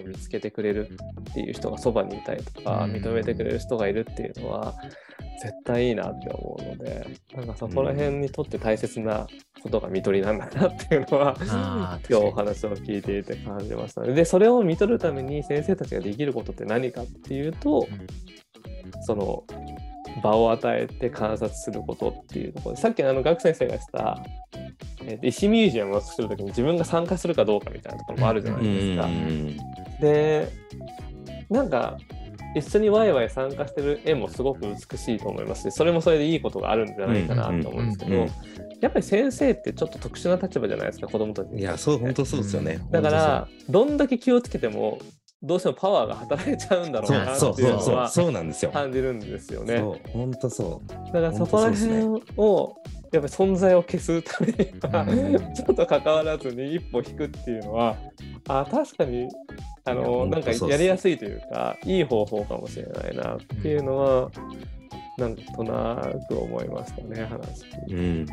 を見つけてくれるっていう人がそばにいたりとか、認めてくれる人がいるっていうのは絶対いいなって思うのでなんかそこら辺にとって大切なことが看取りなんだなっていうのは、今日お話を聞いていて感じましたね。でそれを看取るために先生たちができることって何かっていうと、その場を与えて観察することっていうところ。でさっきあの学先生がしたえー、石ミュージアムを作る時に自分が参加するかどうかみたいなところもあるじゃないですか。でなんか一緒にワイワイ参加してる絵もすごく美しいと思いますしそれもそれでいいことがあるんじゃないかなと思うんですけどやっぱり先生ってちょっと特殊な立場じゃないですか子供たちいやそう本当そうですよね。だからどんだけ気をつけてもどうしてもパワーが働いちゃうんだろうなっていうのは感じるんですよね。本当そう。だからそこら辺をやっぱり存在を消すためには、ちょっと関わらずに一歩引くっていうのはあ確かにあのなんかやりやすいというかいい方法かもしれないなっていうのは、なんとなく思いましたね話、うん、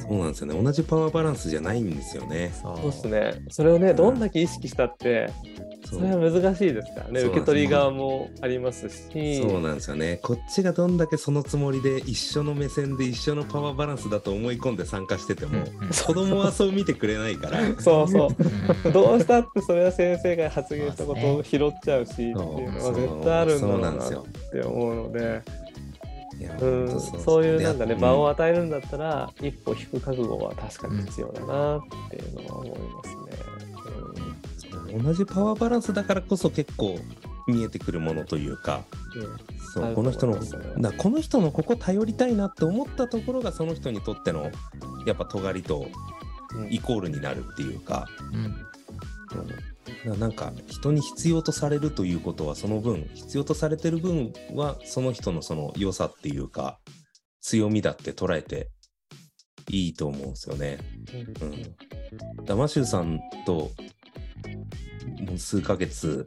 そうなんですよね。同じパワーバランスじゃないんですよね。そう。ですね。それをねどんだけ意識したって、それは難しいですからね。受け取り側もありますし。そうなんですよね。こっちがどんだけそのつもりで一緒の目線で一緒のパワーバランスだと思い込んで参加してても、うん、子供はそう見てくれないから。そうそう。どうしたってそれは先生が発言したことを拾っちゃうしっていうのは絶対あるんだろうなって思うので。うん。そういうなんかね。場を与えるんだったら、一歩引く覚悟は確かに必要だなっていうのは思いますね。同じパワーバランスだからこそ結構見えてくるものというか、うん、そうこの人のだこの人のここ頼りたいなって思ったところがその人にとってのやっぱ尖りとイコールになるっていうか、うん、うん、なんか人に必要とされるということはその分必要とされてる分はその人のその良さっていうか強みだって捉えていいと思うんですよね。うん、ダマシューさんともう数ヶ月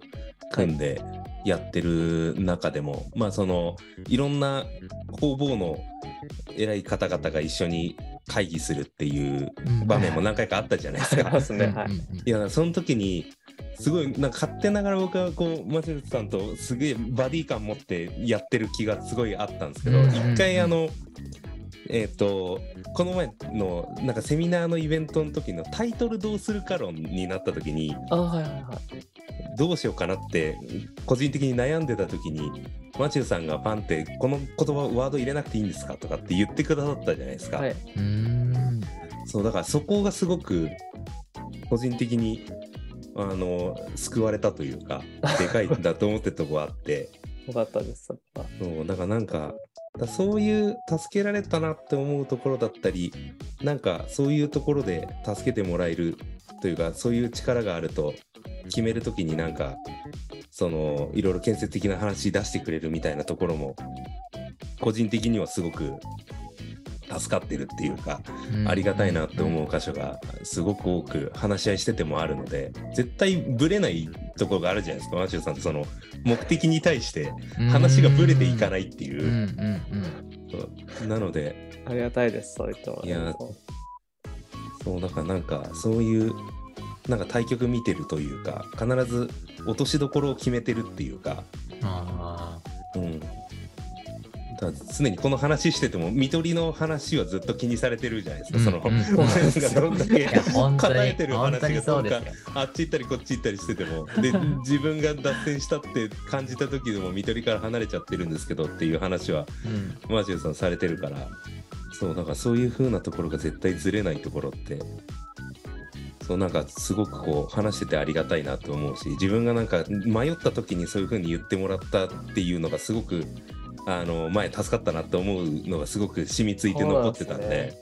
組んでやってる中でも、まあそのいろんな方々の偉い方々が一緒に会議するっていう場面も何回かあったじゃないですか。うん、ね、はい、いやその時にすごいなんか勝手ながら僕はこうマシュルさんとすげえバディ感持ってやってる気がすごいあったんですけど一、回あのえっ、ー、とこの前のなんかセミナーのイベントの時のタイトルどうするか論になった時にあ、はいはいはい、どうしようかなって個人的に悩んでた時にマチューさんがパンってこの言葉ワード入れなくていいんですかとかって言ってくださったじゃないですか。はい、そうだからそこがすごく個人的にあの救われたというかでかいんだと思ってるとこあって。よかったです。そうだからなんかだそういう助けられたなって思うところだったりなんかそういうところで助けてもらえるというかそういう力があると決める時になんかそのいろいろ建設的な話出してくれるみたいなところも個人的にはすごく助かってるっていうか、ありがたいなって思う箇所がすごく多く話し合いしててもあるので絶対ぶれないところがあるじゃないですかマシューさんってその目的に対して話がぶれていかないっていう。なのでありがたいですそういったいやそうだからなんかそういうなんか対局見てるというか必ず落としどころを決めてるっていうか。あうん、だ常にこの話してても見取りの話はずっと気にされてるじゃないですか、その、うん、がどんだけ叶えてる話がかあっち行ったりこっち行ったりしてても。で 自分が脱線したって感じた時でも見取りから離れちゃってるんですけどっていう話は、うん、マジューさんされてるから。そうだからそういう風なところが絶対ずれないところってそうなんかすごくこう話しててありがたいなと思うし自分がなんか迷った時にそういう風に言ってもらったっていうのがすごくあの前助かったなって思うのがすごく染みついて残ってたんで。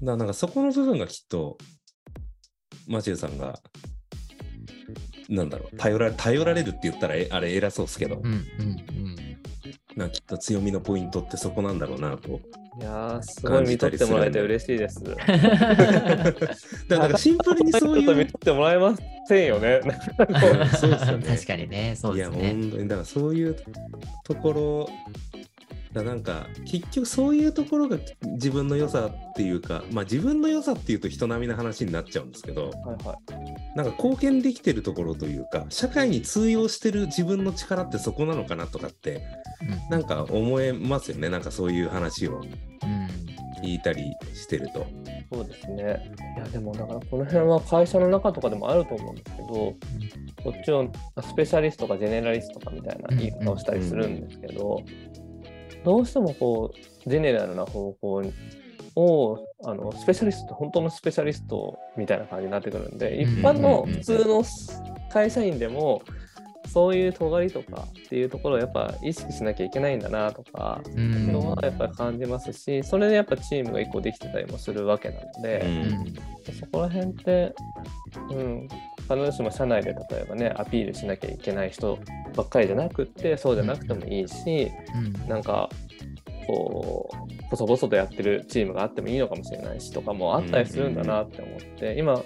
なんかそこの部分がきっとマチューさんがなんだろう頼ら頼られるって言ったらあれ偉そうですけど、うんうんうんなきっと強みのポイントってそこなんだろうなと。いやすごい見とってもらえて嬉しいです。だからシンプルにそういう。見とってもらえませんよね。そうですよね。確かにね、そうですね。いや、本当に、だからそういうところ、だなんか結局そういうところが自分の良さっていうか、まあ自分の良さっていうと人並みの話になっちゃうんですけど、はいはい、なんか貢献できてるところというか社会に通用してる自分の力ってそこなのかなとかって、うん、なんか思えますよね。なんかそういう話を聞いたりしてると。そうですね。いやでもだからこの辺は会社の中とかでもあると思うんですけど、こっちをスペシャリストかジェネラリストかみたいな言い方をしたりするんですけど、どうしてもこうジェネラルな方向をあのスペシャリスト本当のスペシャリストみたいな感じになってくるんで一般の普通の会社員でもそういう尖りとかっていうところをやっぱ意識しなきゃいけないんだなとかのはやっぱり感じますしそれでやっぱチームが1個できてたりもするわけなので、そこら辺って、うん、必ずしも社内で例えばねアピールしなきゃいけない人ばっかりじゃなくってそうじゃなくてもいいし、なんかこう細々とやってるチームがあってもいいのかもしれないしとかもあったりするんだなって思って、今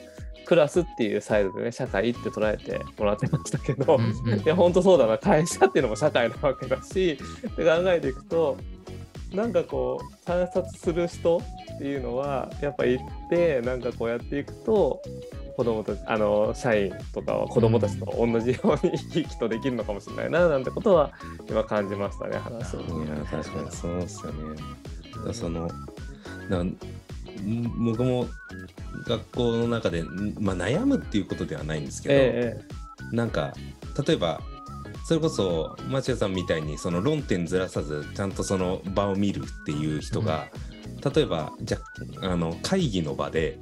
クラスっていうサイドでね社会って捉えてもらってましたけど、いや本当そうだな会社っていうのも社会なわけだし って考えていくとなんかこう観察する人っていうのはやっぱ行ってなんかこうやっていくと子供たちあの社員とかは子供たちと同じように生き生きとできるのかもしれないななんてことは今感じましたね話を。いや確かにそうっすよね。そのな僕も学校の中で、まあ、悩むっていうことではないんですけど、ええ、なんか例えばそれこそ町屋さんみたいにその論点ずらさずちゃんとその場を見るっていう人が、うん、例えばじゃあの会議の場で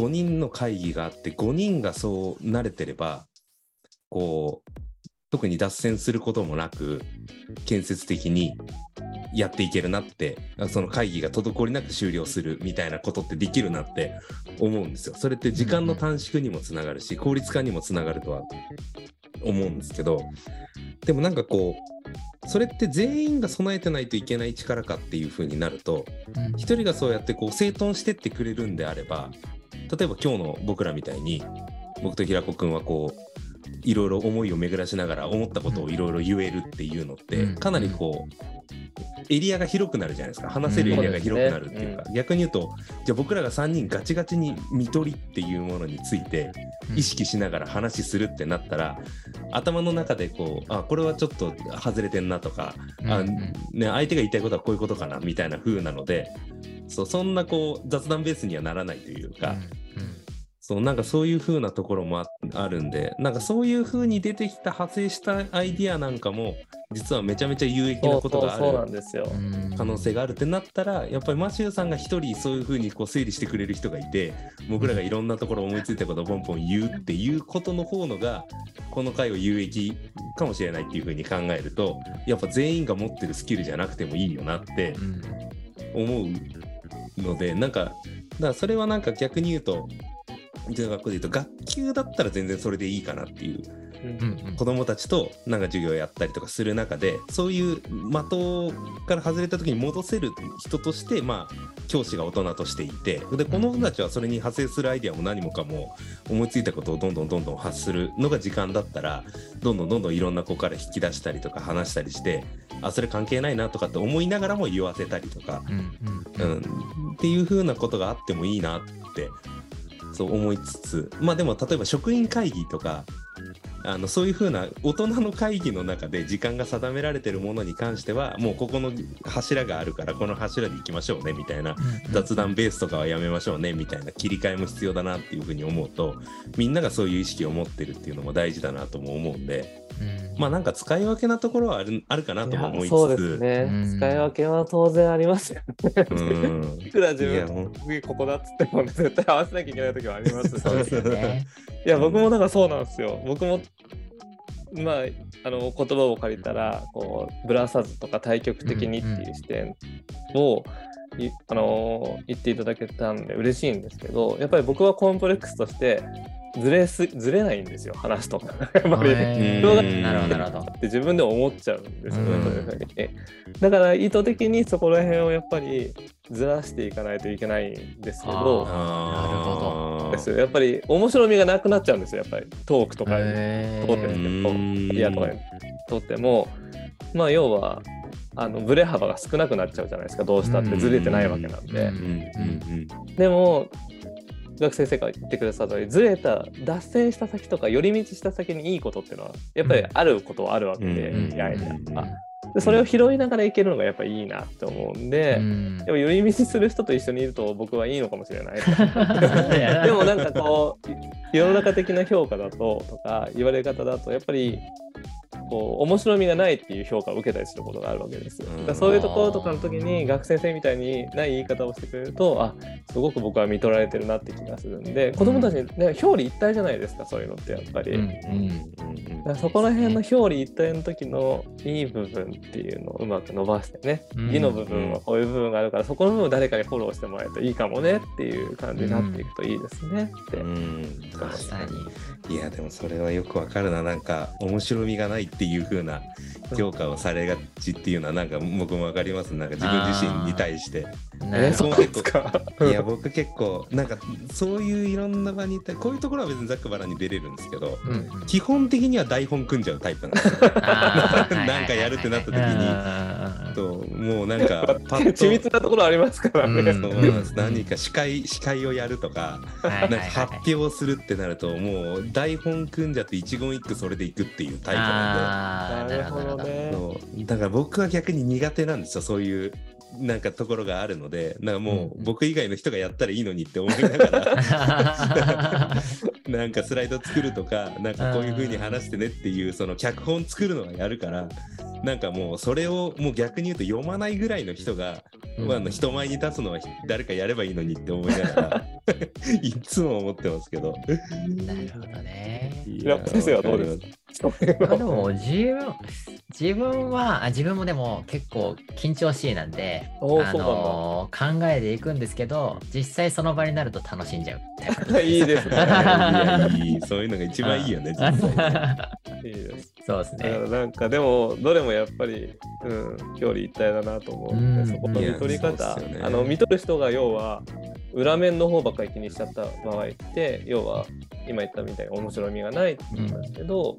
5人の会議があって5人がそう慣れてればこう特に脱線することもなく建設的にやっていけるなってその会議が滞りなく終了するみたいなことってできるなって思うんですよ。それって時間の短縮にもつながるし効率化にもつながるとは思うんですけどでもなんかこうそれって全員が備えてないといけない力かっていう風になると一人がそうやってこう整頓してってくれるんであれば例えば今日の僕らみたいに僕と平子君はこういろいろ思いを巡らしながら思ったことをいろいろ言えるっていうのってかなりこうエリアが広くなるじゃないですか。話せるエリアが広くなるっていうか、うん、逆に言うとじゃあ僕らが3人ガチガチに見取りっていうものについて意識しながら話するってなったら、うん、頭の中でこうあこれはちょっと外れてんなとか、うん、あね、相手が言いたいことはこういうことかなみたいな風なのでそうそんなこう雑談ベースにはならないというか。そうなんかそういう風なところもあるんでなんかそういう風に出てきた派生したアイディアなんかも実はめちゃめちゃ有益なことがある可能性があるってなったらやっぱりマシューさんが一人そういう風にこう整理してくれる人がいて僕らがいろんなところ思いついたことをポンポン言うっていうことの方のがこの回を有益かもしれないっていう風に考えるとやっぱ全員が持ってるスキルじゃなくてもいいよなって思うのでなんかだからそれはなんか逆に言うとうちの学校でいうと学級だったら全然それでいいかなっていう。うん、子どもたちとなんか授業やったりとかする中でそういう的から外れた時に戻せる人としてまあ教師が大人としていてでこの子たちはそれに派生するアイデアも何もかも思いついたことをどんどんどんどん発するのが時間だったらどんどんどんどんいろんな子から引き出したりとか話したりしてあそれ関係ないなとかって思いながらも言わせたりとか、うん、っていう風なことがあってもいいなってそう思いつつ。まあでも例えば職員会議とかあのそういうふうな大人の会議の中で時間が定められてるものに関してはもうここの柱があるからこの柱でいきましょうねみたいな雑談ベースとかはやめましょうねみたいな切り替えも必要だなっていうふうに思うとみんながそういう意識を持ってるっていうのも大事だなとも思うんで、うん、まあなんか使い分けなところはあるあるかなとも思いつつ。そうですね、うん、使い分けは当然ありますよね。うん、いくら自分次ここだっつっても、ね、絶対合わせなきゃいけない時はありますそうですね。いや僕もだからそうなんですよ。僕もまあ、あの言葉を借りたらこうブラさずとか対極的にっていう視点を、うんうん、あの言っていただけたんで嬉しいんですけどやっぱり僕はコンプレックスとしてずれすずれないんですよ話とか。やっぱり。人がって自分で思っちゃうんですよね、そういうふうに。だから意図的にそこら辺をやっぱりずらしていかないといけないんですけどなるほどですやっぱり面白みがなくなっちゃうんですよ。やっぱりトークとか通ってるイヤとかにとってもまあ要はあのブレ幅が少なくなっちゃうじゃないですかどうしたってずれてないわけなん。ででも学生生が言ってくださったようにずれた脱線した先とか寄り道した先にいいことっていうのはやっぱりあることはあるわけで、うん、アイデアとか。でそれを拾いながらいけるのがやっぱいいなって思うんで、うん、でも寄り道する人と一緒にいると僕はいいのかもしれない でもなんかこう世の中的な評価だととか言われ方だとやっぱりこう面白みがないっていう評価を受けたりすることがあるわけですよ。だそういうところとかの時に学生生みたいにない言い方をしてくれるとあすごく僕は見取られてるなって気がするんで子供たちに、ね、表裏一体じゃないですかそういうのってやっぱり。うんうん、そこら辺の表裏一体の時のいい部分っていうのをうまく伸ばしてね義の部分はこういう部分があるからそこの部分を誰かにフォローしてもらえるといいかもねっていう感じになっていくといいですねって。うん、いやでもそれはよくわかるな。なんか面白みがないっていう風な評価をされがちっていうのはなんか僕も分かります。なんか自分自身に対して。えそうですか？いや僕結構なんかそういういろんな場にいたこういうところは別にざっくばらに出れるんですけど、うん、基本的には台本組んじゃうタイプなんですよ。なんかやるってなった時にともうなんか パッと。緻密なところありますからね。何か司会司会をやるとかなんか発表するってなるともう台本組んじゃって一言一句それでいくっていうタイプなんで。なるほどね。だから僕は逆に苦手なんですよそういうなんかところがあるので。なんかもう僕以外の人がやったらいいのにって思いながら。なんかスライド作るとかなんかこういう風に話してねっていうその脚本作るのはやるからなんかもうそれをもう逆に言うと読まないぐらいの人が、うん、まあ、人前に立つのは誰かやればいいのにって思いながら いつも思ってますけど。なるほどね。先生はどうですか？でも自分自分は自分もでも結構緊張しいなんで、あのー、考えていくんですけど実際その場になると楽しんじゃう。いいですね。いいそういうのが一番いいよね 実際。いいですそうです。ねなんかでもどれもやっぱり、うん、表裏一体だなと思うそこの見取り方、ね、あの見取る人が要は裏面の方ばっかり気にしちゃった場合って要は今言ったみたいに面白みがないって言うんですけど、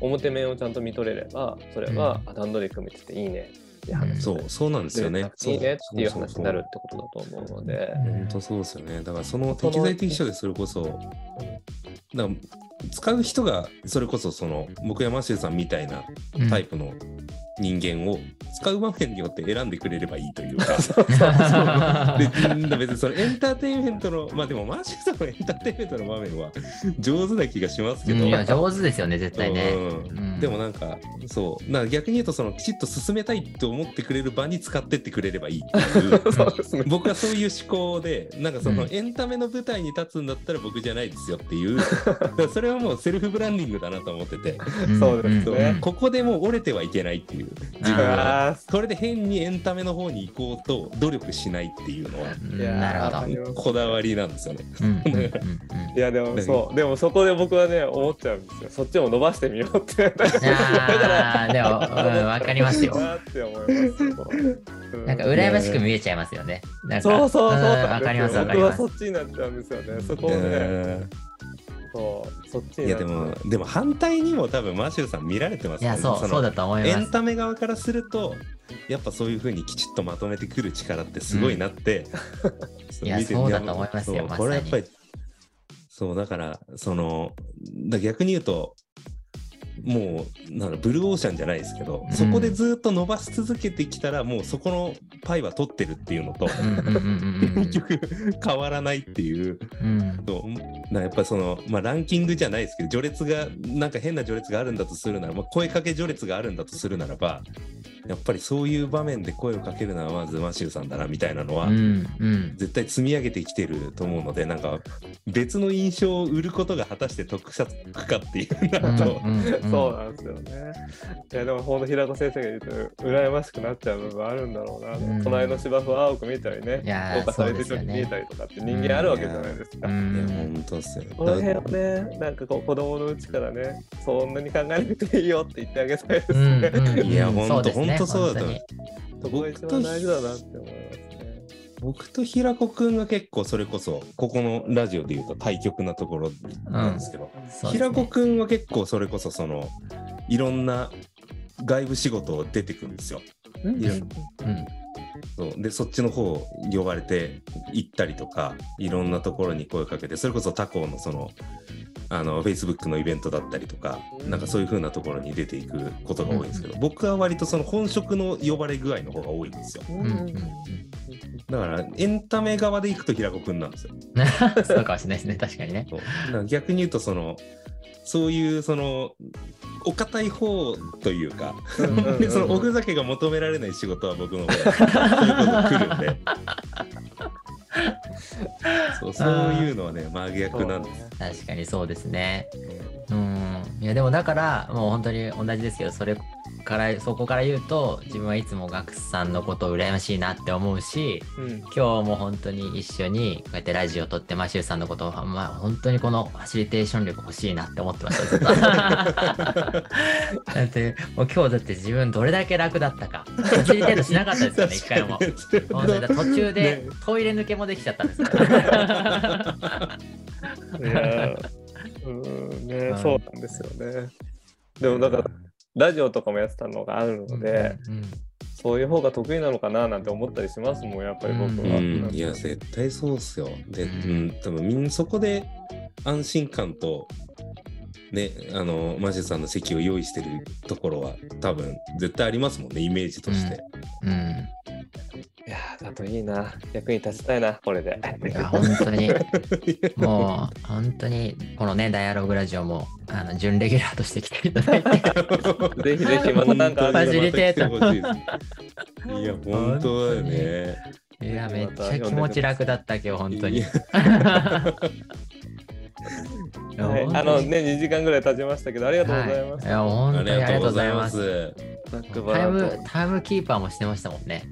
うん、表面をちゃんと見取れればそれは、うん、段取り組めてていいねって話、そうそうなんですよね。いいねっていう話になるってことだと思うので。本当そうですよね。だからその適材適所でそれこそだ使う人がそれこそその僕山下さんみたいなタイプの人間を使う場面によって選んでくれればいいというか。で別にそのエンターテインメントのまあでもマーシーさんのエンターテインメントの場面は上手な気がしますけど、いや上手ですよね絶対ね、うん、でもなんかそう。な逆に言うとそのきちっと進めたいと思ってくれる場に使ってってくれればいいっていう。僕はそういう思考でなんかそのエンタメの舞台に立つんだったら僕じゃないですよっていう。それはもうセルフブランディングだなと思ってて。そうですね。ここでもう折れてはいけないっていう。いう自分は。それで変にエンタメの方に行こうと努力しないっていうのはなるほど。こだわりなんですよね。いやでもそう。でもそこで僕はね思っちゃうんですよ。そっちも伸ばしてみようって だからでも、うん、分かりますよ。なんか羨ましく見えちゃいますよね。そうそうそう。わかりますわかります。僕はそっちになっちゃうんですよね。そこをね。そうそっちいやでもでも反対にも多分マシューさん見られてますねいやそうそうだと思いますエンタメ側からするとやっぱそういうふうにきちっとまとめてくる力ってすごいなって、うん、いやそうだと思いますよこれやっぱりそうだからそのだ逆に言うともうなんブルーオーシャンじゃないですけど、そこでずっと伸ばし続けてきたらもうそこのパイは取ってるっていうのと結局変わらないっていう、うん、やっぱりその、まあ、ランキングじゃないですけど序列がなんか変な序列があるんだとするなら、まあ、声かけ序列があるんだとするならばやっぱりそういう場面で声をかけるのはまずマシューさんだなみたいなのは、うんうん、絶対積み上げてきてると思うのでなんか別の印象を売ることが果たして得策かっていうなと、うんうんうん、そうなんですよね。いやでもほんと平子先生が言うと羨ましくなっちゃう部分あるんだろうな、うん、隣の芝生は青く見えたりね評価されてるように見えたりとかって人間あるわけじゃないですか。いや本当っすよ。この辺をねなんかこう子供のうちからねそんなに考えなくていいよって言ってあげたいですね。うんうん、いや本当本当そうだと。そこが一番大事だなって思いますね。僕と平子くんが結構それこそここのラジオで言うと対極なところなんですけど、うん。ね、平子くんは結構それこそそのいろんな外部仕事出てくるんですよ。うん、うん、そう。でそっちの方呼ばれて行ったりとかいろんなところに声をかけてそれこそ他校のそのあの Facebook のイベントだったりとか、なんかそういう風なところに出ていくことが多いんですけど、僕は割とその本職の呼ばれ具合の方が多いんですよ。だからエンタメ側で行くと平子くんなんですよ。そうかもしれないですね、確かにね。逆に言うとそのそういうそのお堅い方というか、でそのおふざけが求められない仕事は僕の方が そういうこと来るんで。そうそういうのはね真逆なんです確かにそうですね。うん。いやでもだからもう本当に同じですけどそれからそこから言うと自分はいつもガクさんのことを羨ましいなって思うし、うん、今日も本当に一緒にこうやってラジオを撮ってマシューさんのことを、まあ、本当にこのファシリテーション力欲しいなって思ってました だってもう今日だって自分どれだけ楽だったか。ファシリテートしなかったですよね一回も。途中でトイレ抜けもできちゃったんです うんねそうなんですよね。でもだからラジオとかもやってたのがあるので、うんうん、そういう方が得意なのかななんて思ったりしますもんやっぱり僕は。うん、いや絶対そうっすよ。で、うん、多分みんなそこで安心感とねあのマジさんの席を用意してるところは多分絶対ありますもんねイメージとして。うん、うんいやだといいな。役に立ちたいな、これで。いや、本当に。もう、本当に、このね、ダイアログラジオも、あの、準レギュラーとして来ていただいて。ぜひぜひ、またなんか、ファシリテート。いや、本当だよね。いや、めっちゃ気持ち楽だった、今日、本当に。はい、あのね、2時間ぐらい経ちましたけど、ありがとうございます。はい、いや、本当にありがとうございます。タイム、タイムキーパーもしてましたもんね。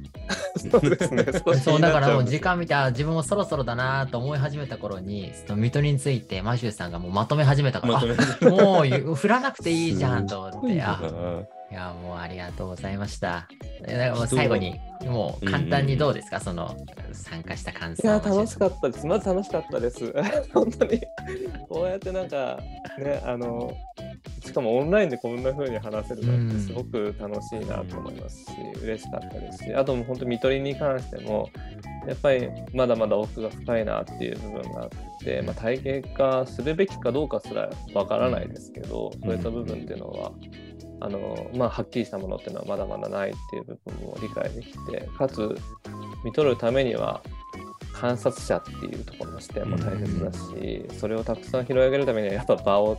そうですね。そうだからもう時間見て、自分もそろそろだなと思い始めた頃に、その水戸についてマシューさんがもうまとめ始めたから、もう振らなくていいじゃんと思って、あいや、もうありがとうございました。最後に、もう簡単にどうですか、うん、その参加した感想。いや、楽しかったです。まず楽しかったです。本当に、こうやってなんか、ね、あの、しかもオンラインでこんな風に話せるのってすごく楽しいなと思いますし、うん、嬉しかったですし、あとも本当、見取りに関しても、やっぱりまだまだ奥が深いなっていう部分があって、まあ、体系化するべきかどうかすらわからないですけど、そういった部分っていうのは、あのまあ、はっきりしたものっていうのはまだまだないっていう部分も理解できてかつ見取るためには観察者っていうところの視点も大切だし、それをたくさん拾い上げるためにはやっぱ場を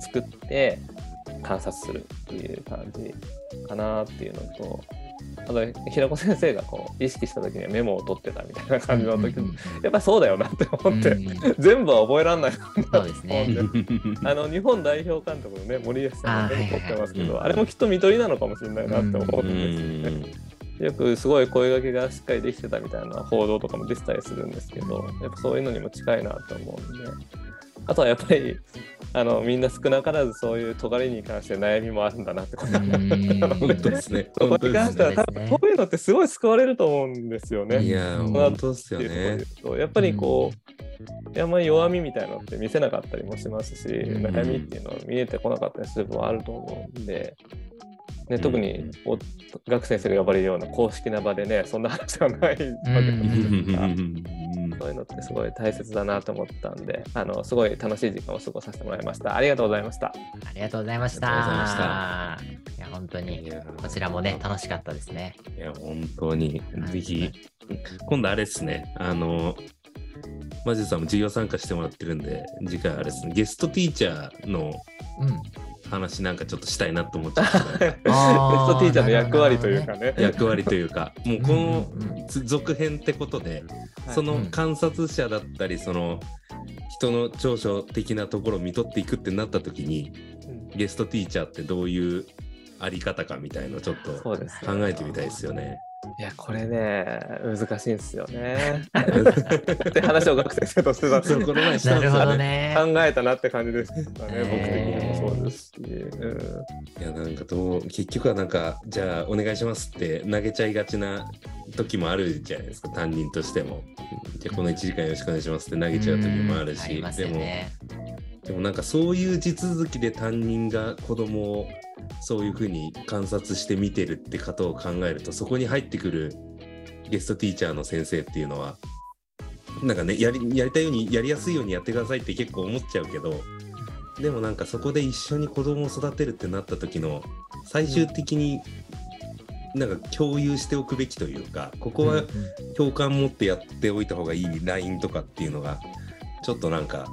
作って観察するっていう感じかなっていうのとあと平子先生がこう意識した時にはメモを取ってたみたいな感じの時に、やっぱりそうだよなって思って、全部は覚えられないそうですね。あの日本代表監督のね森保さんがメモ取ってますけどあれもきっと見取りなのかもしれないなって思うんですよね。よくすごい声掛けがしっかりできてたみたいな報道とかも出てたりするんですけどやっぱそういうのにも近いなと思うんで。あとはやっぱりあのみんな少なからずそういう尖りに関して悩みもあるんだなって。ことですね。に関しては多分こういうのってすごい救われると思うんですよね。いや本当ですよね。やっぱりこう、あんまり弱みみたいなのって見せなかったりもしますし、悩みっていうのは見えてこなかったりする部分もあると思うんで、ね、特にお学先生が呼ばれるような公式な場でね、そんな話はないわけですか。ら、そういうのってすごい大切だなと思ったんで、あのすごい楽しい時間を過ごさせてもらいました。ありがとうございました。ありがとうございました。いや、本当に、こちらもね、楽しかったですね。いや、本当に、ぜひ、今度あれですね、あの、マジさんも授業参加してもらってるんで、次回あれですね、ゲストティーチャーの、うん話なんかちょっとしたいなと思っちゃった。ベストティーチャーの役割というかね。役割というか、もうこの続編ってことで、その観察者だったり、その人の長所的なところを見取っていくってなった時に、ゲストティーチャーってどういうあり方かみたいのちょっと考えてみたいですよね。いや、これね、難しいんですよね。って話を学生生としてたんこの前したんですよね。考えたなって感じですかね、僕的にもそうですし。うん、いや、なんかどう、結局はなんか、じゃあお願いしますって投げちゃいがちな時もあるじゃないですか、担任としても。じゃあこの1時間よろしくお願いしますって投げちゃう時もあるし、でも、でもなんかそういう地続きで担任が子供をそういうふうに観察して見てるって方を考えるとそこに入ってくるゲストティーチャーの先生っていうのはなんかねやりやりたいようにやりやすいようにやってくださいって結構思っちゃうけどでもなんかそこで一緒に子供を育てるってなった時の最終的になんか共有しておくべきというかここは共感持ってやっておいた方がいいラインとかっていうのがちょっとなんか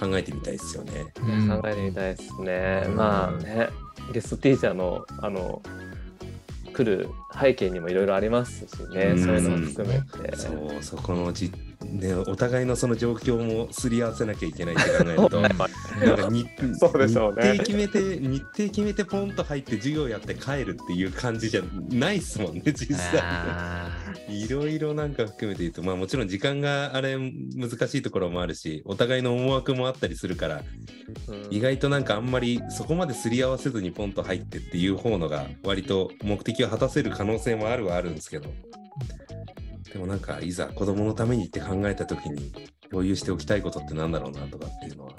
考えてみたいですよね。考えてみたいですね。まあねゲストティーチャーのあの来る背景にもいろいろありますしね、そういうのも含めて。そうそこのじね、お互いのその状況もすり合わせなきゃいけないって考えると なんか日そうでしょう、ね、日程決めて日程決めてポンと入って授業やって帰るっていう感じじゃないっすもんね実際。いろいろなんか含めて言うとまあもちろん時間があれ難しいところもあるしお互いの思惑もあったりするから、うん、意外となんかあんまりそこまですり合わせずにポンと入ってっていう方のが割と目的を果たせる可能性もあるはあるんですけど。でもなんかいざ子供のためにって考えた時に共有しておきたいことってなんだろうなとかっていうのは。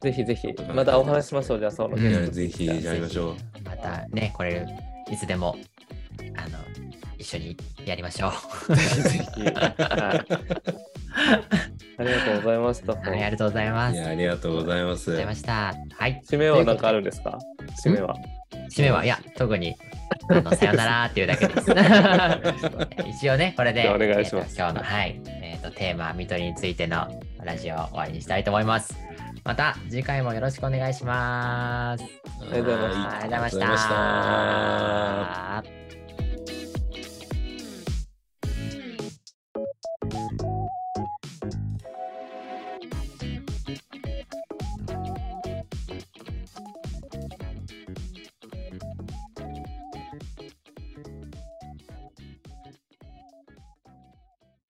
ぜひぜひ、またお話しましょう、じゃあその、うん、ぜひやりましょう。またね、これ、いつでも、あの、一緒にやりましょう。ぜひぜひ。はい、ありがとうございました。はい、ありがとうございます。ありがとうございます。ありがとうございました。はい。締めは何かあるんですか？締めは。締めは、いや、特にあのさよならっていうだけです。一応ね、これで、お願いします、えー、今日の、はい、えーと、テーマ、みとりについてのラジオを終わりにしたいと思います。また次回もよろしくお願いします。ありがとうございました。